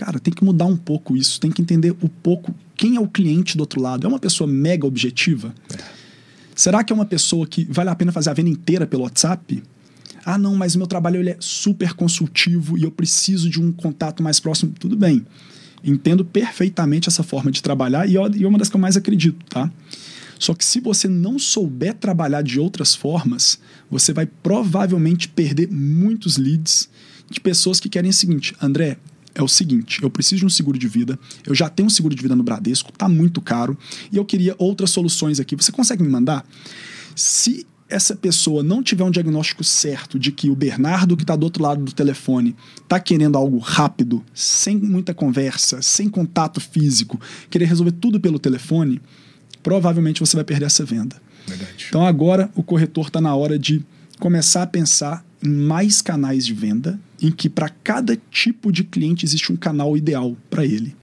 Cara, tem que mudar um pouco isso, tem que entender um pouco quem é o cliente do outro lado. É uma pessoa mega objetiva? É. Será que é uma pessoa que vale a pena fazer a venda inteira pelo WhatsApp? Ah, não, mas o meu trabalho ele é super consultivo e eu preciso de um contato mais próximo. Tudo bem. Entendo perfeitamente essa forma de trabalhar e é uma das que eu mais acredito, tá? Só que se você não souber trabalhar de outras formas, você vai provavelmente perder muitos leads de pessoas que querem o seguinte: André, é o seguinte, eu preciso de um seguro de vida, eu já tenho um seguro de vida no Bradesco, tá muito caro, e eu queria outras soluções aqui. Você consegue me mandar? Se essa pessoa não tiver um diagnóstico certo de que o Bernardo que está do outro lado do telefone está querendo algo rápido, sem muita conversa, sem contato físico, querer resolver tudo pelo telefone, provavelmente você vai perder essa venda. Verdade. Então agora o corretor está na hora de começar a pensar mais canais de venda, em que para cada tipo de cliente existe um canal ideal para ele.